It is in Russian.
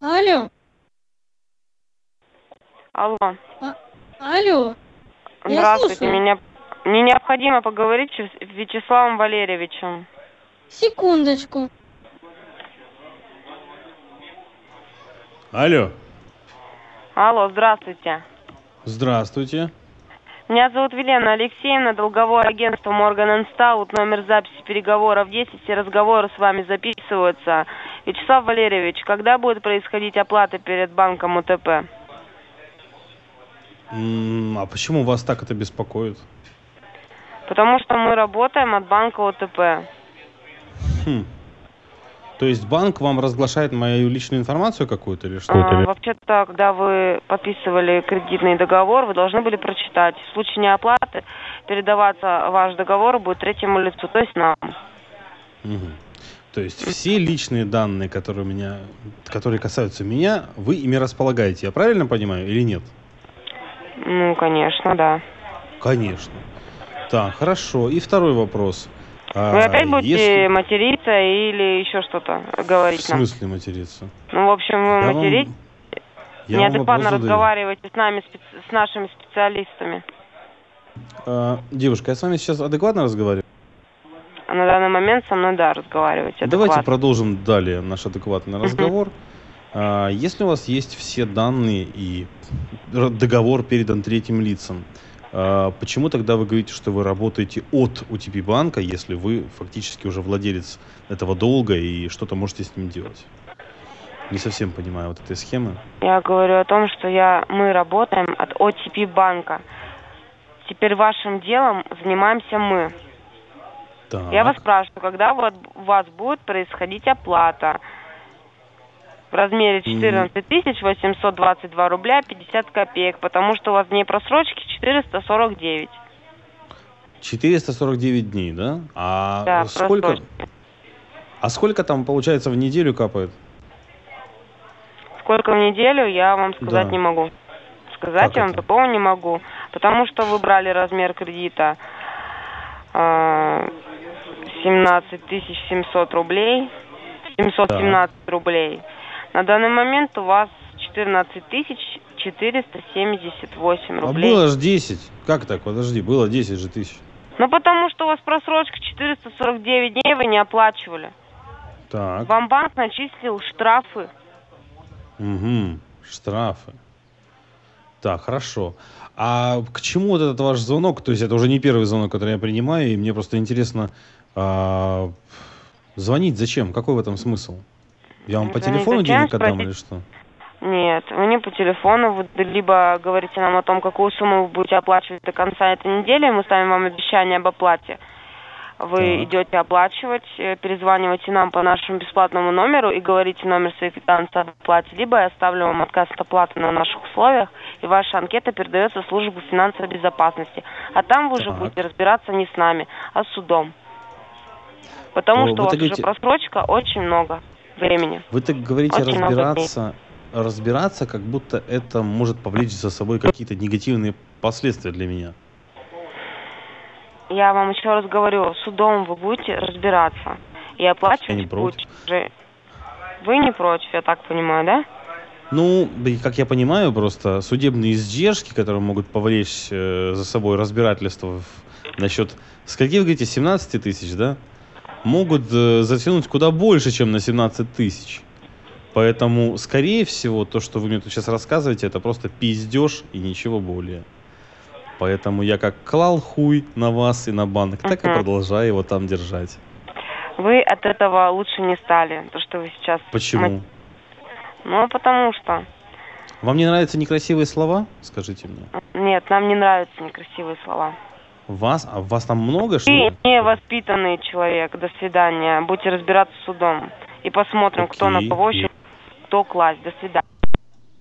Алло, Алло. алло. Я Здравствуйте. слушаю. Меня... Мне необходимо поговорить с Вячеславом Валерьевичем. Секундочку. Алло. Алло, здравствуйте. Здравствуйте. Меня зовут Велена Алексеевна, долговое агентство Морган Стаут, номер записи переговоров 10, все разговоры с вами записываются. Вячеслав Валерьевич, когда будет происходить оплата перед банком УТП? А почему вас так это беспокоит? Потому что мы работаем от банка УТП. Хм. То есть банк вам разглашает мою личную информацию какую-то или что? А, Вообще-то, когда вы подписывали кредитный договор, вы должны были прочитать. В случае неоплаты передаваться ваш договор будет третьему лицу, то есть нам. Мгм. То есть все личные данные, которые у меня, которые касаются меня, вы ими располагаете. Я правильно понимаю или нет? Ну, конечно, да. Конечно. Так, хорошо. И второй вопрос. А, Вы опять будете если- материться или еще что-то В говорить нам? смысле материться? Ну, в общем, вы Я вам- материть, я неадекватно разговариваете с нами, с нашими специалистами. А, девушка, я с вами сейчас адекватно разговариваю? А на данный момент со мной, да, разговариваете Давайте адекватно. продолжим далее наш адекватный разговор. А, Если у вас есть все данные и договор передан третьим лицам, почему тогда вы говорите, что вы работаете от UTP банка, если вы фактически уже владелец этого долга и что-то можете с ним делать? Не совсем понимаю вот этой схемы. Я говорю о том, что я, мы работаем от OTP банка. Теперь вашим делом занимаемся мы. Так. Я вас спрашиваю, когда вот у вас будет происходить оплата в размере 14 тысяч 822 рубля 50 копеек, потому что у вас дней просрочки 449. 449 дней, да? А Да, сколько? просрочки. А сколько там получается в неделю капает? Сколько в неделю, я вам сказать Да. не могу. Сказать Как я вам это? такого не могу, потому что вы брали размер кредита а, 17 тысяч 700 рублей, 717 рублей. На данный момент у вас 14 тысяч 478 А рублей. было же 10. Как так? Подожди, было 10 же тысяч. Ну, потому что у вас просрочка 449 дней, вы не оплачивали. Так. Вам банк начислил штрафы. Угу. Штрафы. Так, хорошо. А к чему вот этот ваш звонок? То есть это уже не первый звонок, который я принимаю, и мне просто интересно, а, звонить зачем? Какой в этом смысл? Я вам по телефону денег отдам Спросить- или что? Нет, вы не по телефону, вы либо говорите нам о том, какую сумму вы будете оплачивать до конца этой недели, мы ставим вам обещание об оплате. Вы Так. идете оплачивать, э, перезваниваете нам по нашему бесплатному номеру и говорите номер своей квитанции об оплате, либо я оставлю вам отказ от оплаты на наших условиях, и ваша анкета передается в службу финансовой безопасности. А там вы уже Так. будете разбираться не с нами, а с судом. Потому О, что у вас так уже просрочка очень много времени. Вы так говорите Очень разбираться, разбираться, как будто это может повлечь за собой какие-то негативные последствия для меня. Я вам еще раз говорю, судом вы будете разбираться. И оплачивать Я не против. будете. Вы не против, я так понимаю, да? Ну, как я понимаю, просто судебные издержки, которые могут повлечь э, за собой разбирательство в- насчет, с каких вы говорите, 17 тысяч, да? Могут э, затянуть куда больше, чем на 17 тысяч. Поэтому, скорее всего, то, что вы мне тут сейчас рассказываете, это просто пиздеж и ничего более. Поэтому я как клал хуй на вас и на банк, так и продолжаю его там держать. Вы от этого лучше не стали, то, что вы сейчас... Почему? Ну, потому что... Вам не нравятся некрасивые слова? Скажите мне. Нет, нам не нравятся некрасивые слова. Вас, а вас там много, что ли? невоспитанный человек. До свидания. Будете разбираться с судом. И посмотрим, кто на кого еще, кто класть. До свидания.